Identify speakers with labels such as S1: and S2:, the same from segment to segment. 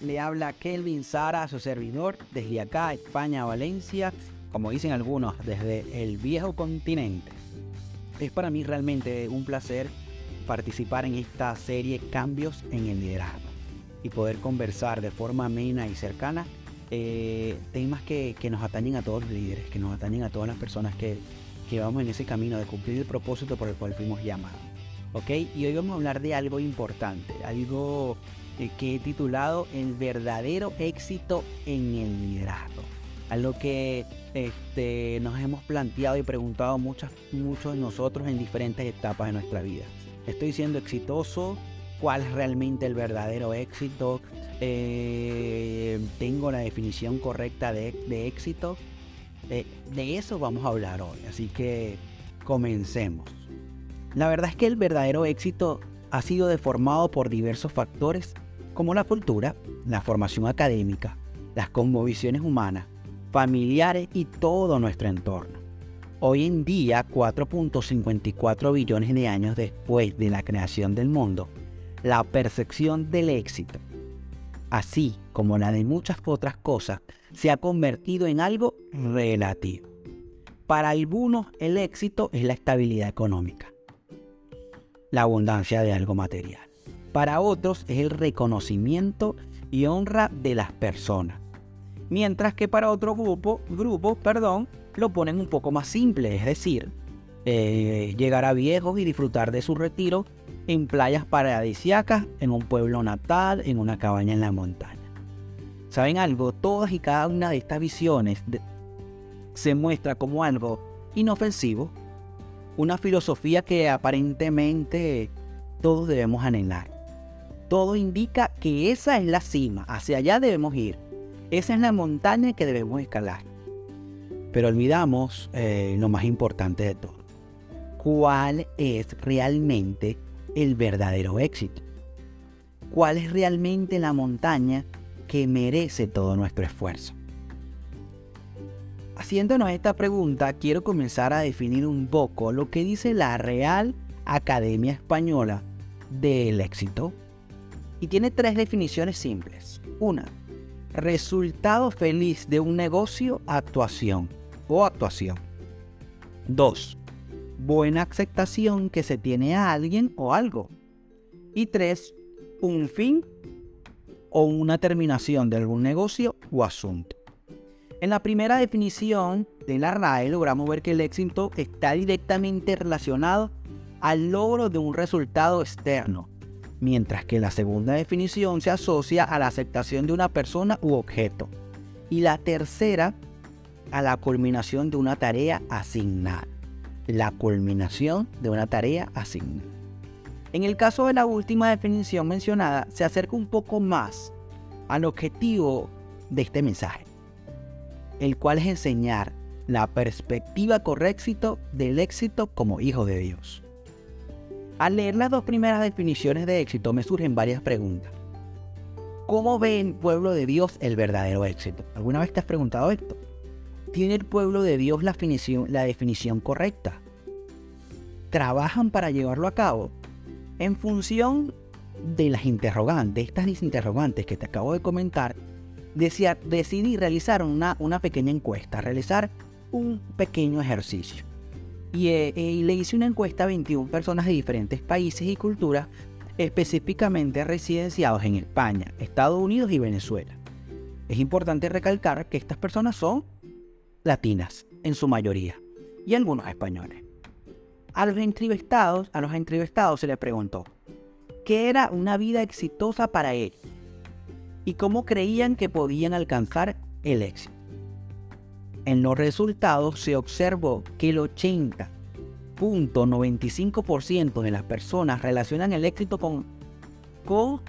S1: Le habla Kelvin Sara, su servidor, desde acá, España, Valencia, como dicen algunos, desde el viejo continente. Es para mí realmente un placer participar en esta serie Cambios en el Liderazgo y poder conversar de forma amena y cercana eh, temas que, nos atañen a todos los líderes, que nos atañen a todas las personas que, que vamos en ese camino de cumplir el propósito por el cual fuimos llamados. ¿Ok? Y hoy vamos a hablar de algo importante, algo que he titulado El verdadero éxito en el liderazgo. A lo que este, nos hemos planteado y preguntado muchas, muchos de nosotros en diferentes etapas de nuestra vida. ¿Estoy siendo exitoso? ¿Cuál es realmente el verdadero éxito? Eh, ¿Tengo la definición correcta de, éxito? Eh, de eso vamos a hablar hoy, así que comencemos. La verdad es que el verdadero éxito ha sido deformado por diversos factores como la cultura, la formación académica, las conmovisiones humanas, familiares y todo nuestro entorno. Hoy en día, 4.54 billones de años después de la creación del mundo, la percepción del éxito, así como la de muchas otras cosas, se ha convertido en algo relativo. Para algunos el éxito es la estabilidad económica, la abundancia de algo material. Para otros es el reconocimiento y honra de las personas. Mientras que para otros grupos, grupo, perdón, lo ponen un poco más simple, es decir, eh, llegar a viejos y disfrutar de su retiro en playas paradisíacas, en un pueblo natal, en una cabaña en la montaña. ¿Saben algo? Todas y cada una de estas visiones se muestra como algo inofensivo, una filosofía que aparentemente todos debemos anhelar todo indica que esa es la cima, hacia allá debemos ir. Esa es la montaña que debemos escalar. Pero olvidamos eh, lo más importante de todo. ¿Cuál es realmente el verdadero éxito? ¿Cuál es realmente la montaña que merece todo nuestro esfuerzo? Haciéndonos esta pregunta, quiero comenzar a definir un poco lo que dice la Real Academia Española del éxito y tiene tres definiciones simples. Una, resultado feliz de un negocio, actuación o actuación. Dos, buena aceptación que se tiene a alguien o algo. Y tres, un fin o una terminación de algún negocio o asunto. En la primera definición de la RAE logramos ver que el éxito está directamente relacionado al logro de un resultado externo, mientras que la segunda definición se asocia a la aceptación de una persona u objeto, y la tercera a la culminación de una tarea asignada. La culminación de una tarea asignada. En el caso de la última definición mencionada, se acerca un poco más al objetivo de este mensaje, el cual es enseñar la perspectiva correcta del éxito como hijo de Dios. Al leer las dos primeras definiciones de éxito me surgen varias preguntas. ¿Cómo ve el pueblo de Dios el verdadero éxito? ¿Alguna vez te has preguntado esto? ¿Tiene el pueblo de Dios la definición, correcta? ¿Trabajan para llevarlo a cabo? En función de las interrogantes, estas interrogantes que te acabo de comentar, decidí realizar una pequeña encuesta, realizar un pequeño ejercicio. Eh, y, le hice una encuesta a 21 personas de diferentes países y culturas, específicamente residenciados en España, Estados Unidos y Venezuela. Es importante recalcar que estas personas son latinas, en su mayoría, y algunos españoles. A los entrevistados, a los entrevistados se les preguntó, ¿qué era una vida exitosa para ellos? Y cómo creían que podían alcanzar el éxito. En los resultados se observó que el 80.95% de las personas relacionan el éxito con, con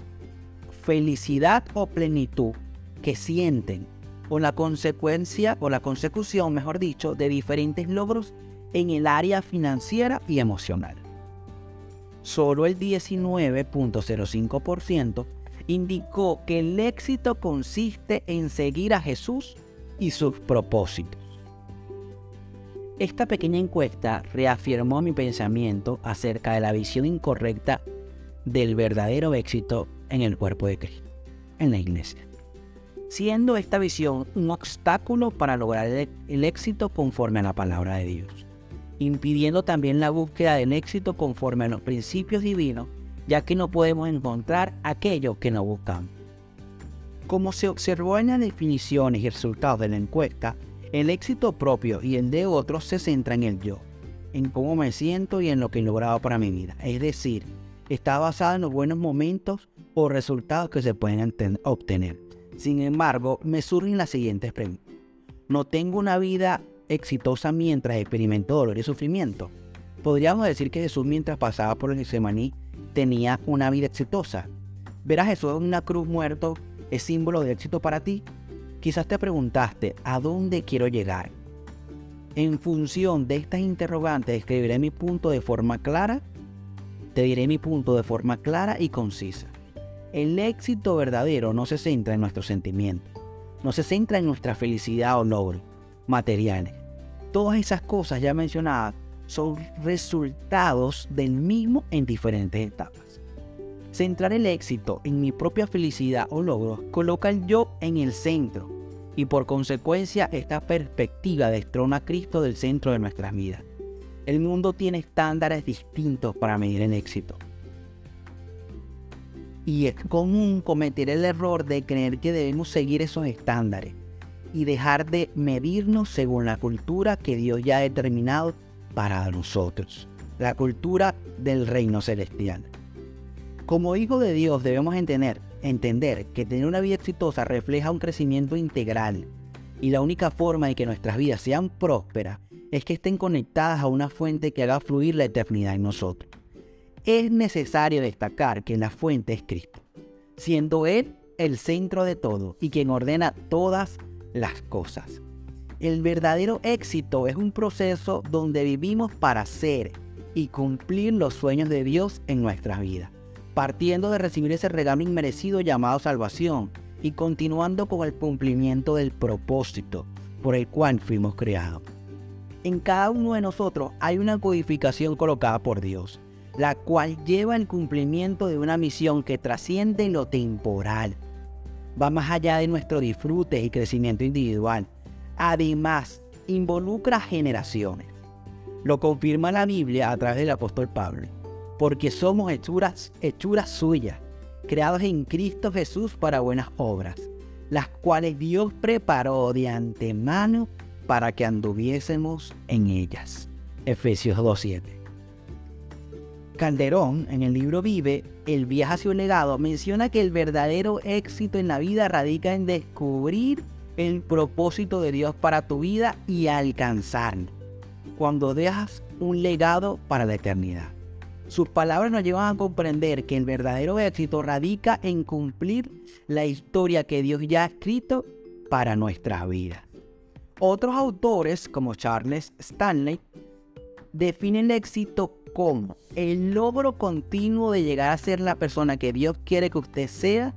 S1: felicidad o plenitud que sienten o la consecuencia o la consecución, mejor dicho, de diferentes logros en el área financiera y emocional. Solo el 19.05% indicó que el éxito consiste en seguir a Jesús y sus propósitos. Esta pequeña encuesta reafirmó mi pensamiento acerca de la visión incorrecta del verdadero éxito en el cuerpo de Cristo, en la iglesia, siendo esta visión un obstáculo para lograr el, éxito conforme a la palabra de Dios, impidiendo también la búsqueda del éxito conforme a los principios divinos, ya que no podemos encontrar aquello que no buscamos. Como se observó en las definiciones y resultados de la encuesta, el éxito propio y el de otros se centra en el yo, en cómo me siento y en lo que he logrado para mi vida. Es decir, está basada en los buenos momentos o resultados que se pueden obtener. Sin embargo, me surgen las siguientes preguntas. ¿No tengo una vida exitosa mientras experimento dolor y sufrimiento? Podríamos decir que Jesús mientras pasaba por el Getsemaní tenía una vida exitosa. Ver a Jesús en una cruz muerto es símbolo de éxito para ti. Quizás te preguntaste, ¿a dónde quiero llegar? En función de estas interrogantes escribiré mi punto de forma clara te diré mi punto de forma clara y concisa. El éxito verdadero no se centra en nuestros sentimientos, no se centra en nuestra felicidad o logro materiales. Todas esas cosas ya mencionadas son resultados del mismo en diferentes etapas. Centrar el éxito en mi propia felicidad o logro coloca el yo en el centro y por consecuencia esta perspectiva destrona a Cristo del centro de nuestras vidas. El mundo tiene estándares distintos para medir el éxito. Y es común cometer el error de creer que debemos seguir esos estándares y dejar de medirnos según la cultura que Dios ya ha determinado para nosotros, la cultura del reino celestial. Como hijo de Dios debemos entender, entender que tener una vida exitosa refleja un crecimiento integral y la única forma de que nuestras vidas sean prósperas es que estén conectadas a una fuente que haga fluir la eternidad en nosotros. Es necesario destacar que la fuente es Cristo, siendo Él el centro de todo y quien ordena todas las cosas. El verdadero éxito es un proceso donde vivimos para ser y cumplir los sueños de Dios en nuestras vidas, partiendo de recibir ese regalo inmerecido llamado salvación y continuando con el cumplimiento del propósito por el cual fuimos creados en cada uno de nosotros hay una codificación colocada por Dios, la cual lleva el cumplimiento de una misión que trasciende lo temporal. Va más allá de nuestro disfrute y crecimiento individual. Además, involucra generaciones. Lo confirma la Biblia a través del apóstol Pablo, porque somos hechuras, suyas, creados en Cristo Jesús para buenas obras, las cuales Dios preparó de antemano para que anduviésemos en ellas. Efesios 2.7. Calderón, en el libro Vive, El viaje hacia un legado, menciona que el verdadero éxito en la vida radica en descubrir el propósito de Dios para tu vida y alcanzarlo. Cuando dejas un legado para la eternidad. Sus palabras nos llevan a comprender que el verdadero éxito radica en cumplir la historia que Dios ya ha escrito para nuestra vida. Otros autores, como Charles Stanley, definen el éxito como el logro continuo de llegar a ser la persona que Dios quiere que usted sea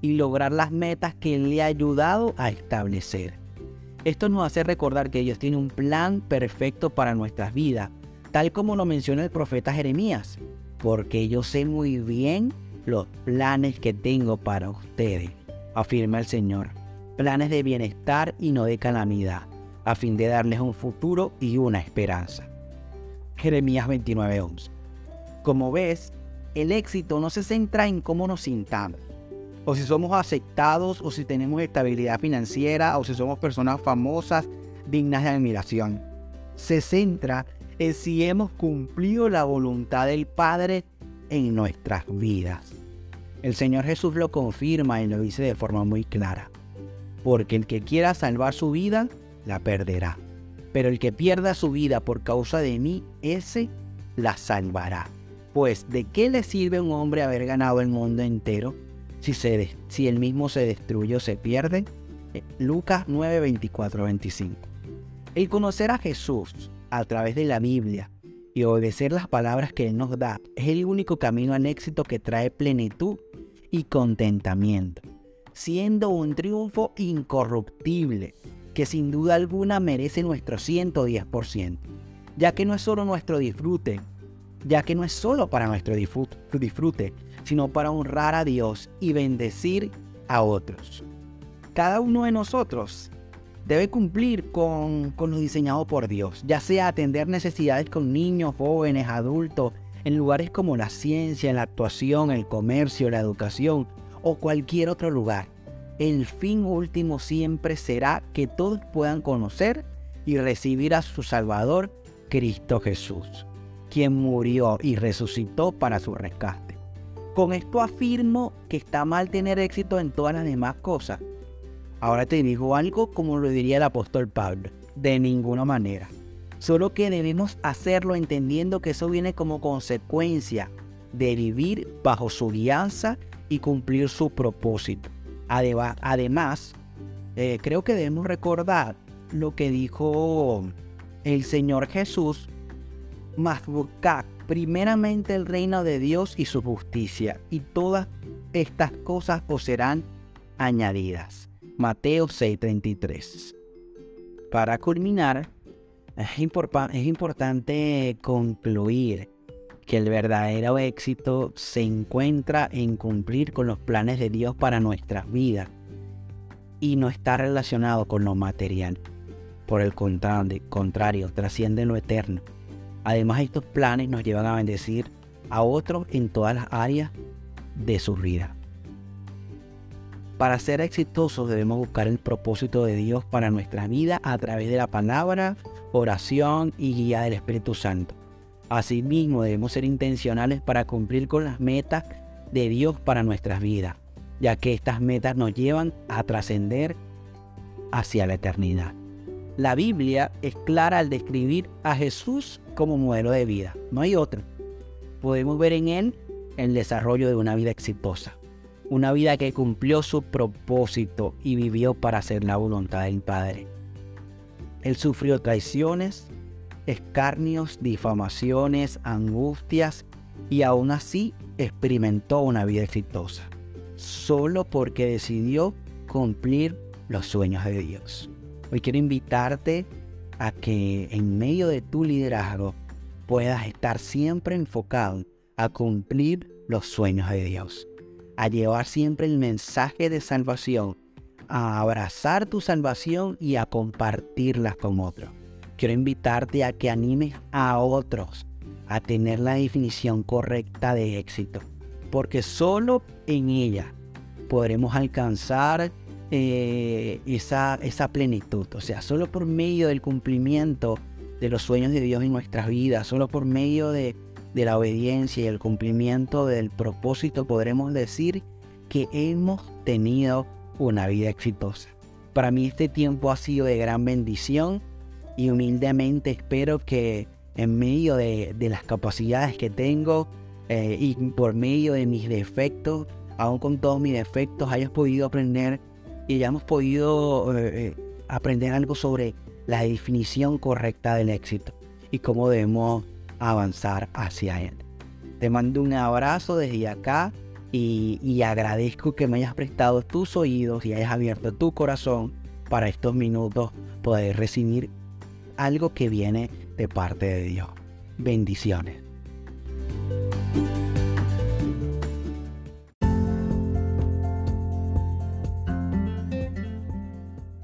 S1: y lograr las metas que le ha ayudado a establecer. Esto nos hace recordar que Dios tiene un plan perfecto para nuestras vidas, tal como lo menciona el profeta Jeremías, porque yo sé muy bien los planes que tengo para ustedes, afirma el Señor planes de bienestar y no de calamidad, a fin de darles un futuro y una esperanza. Jeremías 29:11. Como ves, el éxito no se centra en cómo nos sintamos, o si somos aceptados, o si tenemos estabilidad financiera, o si somos personas famosas, dignas de admiración. Se centra si hemos cumplido la voluntad del Padre en nuestras vidas. El Señor Jesús lo confirma y lo dice de forma muy clara porque el que quiera salvar su vida, la perderá. Pero el que pierda su vida por causa de mí, ese la salvará. Pues ¿de qué le sirve a un hombre haber ganado el mundo entero si, se si él mismo se destruye o se pierde? Eh, Lucas 9, 24, 25. El conocer a Jesús a través de la Biblia y obedecer las palabras que Él nos da es el único camino al éxito que trae plenitud y contentamiento, siendo un triunfo incorruptible que sin duda alguna merece nuestro 110%, ya que no es solo nuestro disfrute, ya que no es solo para nuestro disfrute, sino para honrar a Dios y bendecir a otros. Cada uno de nosotros debe cumplir con, con lo diseñado por Dios, ya sea atender necesidades con niños, jóvenes, adultos, en lugares como la ciencia, la actuación, el comercio, la educación o cualquier otro lugar. El fin último siempre será que todos puedan conocer y recibir a su Salvador, Cristo Jesús, quien murió y resucitó para su rescate. Con esto afirmo que está mal tener éxito en todas las demás cosas. Ahora te digo algo como lo diría el apóstol Pablo, de ninguna manera. Solo que debemos hacerlo entendiendo que eso viene como consecuencia de vivir bajo su guianza y cumplir su propósito. Además, eh, creo que debemos recordar lo que dijo el Señor Jesús, más buscar primeramente el reino de Dios y su justicia, y todas estas cosas os serán añadidas. Mateo 6:33. Para culminar, es, es importante concluir que el verdadero éxito se encuentra en cumplir con los planes de Dios para nuestras vidas y no está relacionado con lo material. Por el contrario, trasciende lo eterno. Además, estos planes nos llevan a bendecir a otros en todas las áreas de su vida. Para ser exitosos debemos buscar el propósito de Dios para nuestra vida a través de la palabra, oración y guía del Espíritu Santo. Asimismo debemos ser intencionales para cumplir con las metas de Dios para nuestras vidas, ya que estas metas nos llevan a trascender hacia la eternidad. La Biblia es clara al describir a Jesús como modelo de vida, no hay otro. Podemos ver en él el desarrollo de una vida exitosa, una vida que cumplió su propósito y vivió para hacer la voluntad del Padre. Él sufrió traiciones, escarnios, difamaciones, angustias y aún así experimentó una vida exitosa, solo porque decidió cumplir los sueños de Dios. Hoy quiero invitarte a que en medio de tu liderazgo puedas estar siempre enfocado a cumplir los sueños de Dios, a llevar siempre el mensaje de salvación, a abrazar tu salvación y a compartirla con otros. Quiero invitarte a que animes a otros a tener la definición correcta de éxito, porque solo en ella podremos alcanzar eh, esa, esa plenitud. O sea, solo por medio del cumplimiento de los sueños de Dios en nuestras vidas, solo por medio de, de la obediencia y el cumplimiento del propósito podremos decir que hemos tenido una vida exitosa. Para mí este tiempo ha sido de gran bendición y humildemente espero que en medio de, de las capacidades que tengo eh, y por medio de mis defectos, aún con todos mis defectos, hayas podido aprender y ya hemos podido eh, eh, aprender algo sobre la definición correcta del éxito y cómo debemos avanzar hacia él. Te mando un abrazo desde acá y, y, agradezco que me hayas prestado tus oídos y hayas abierto tu corazón para estos minutos poder recibir algo que viene de parte de Dios. Bendiciones.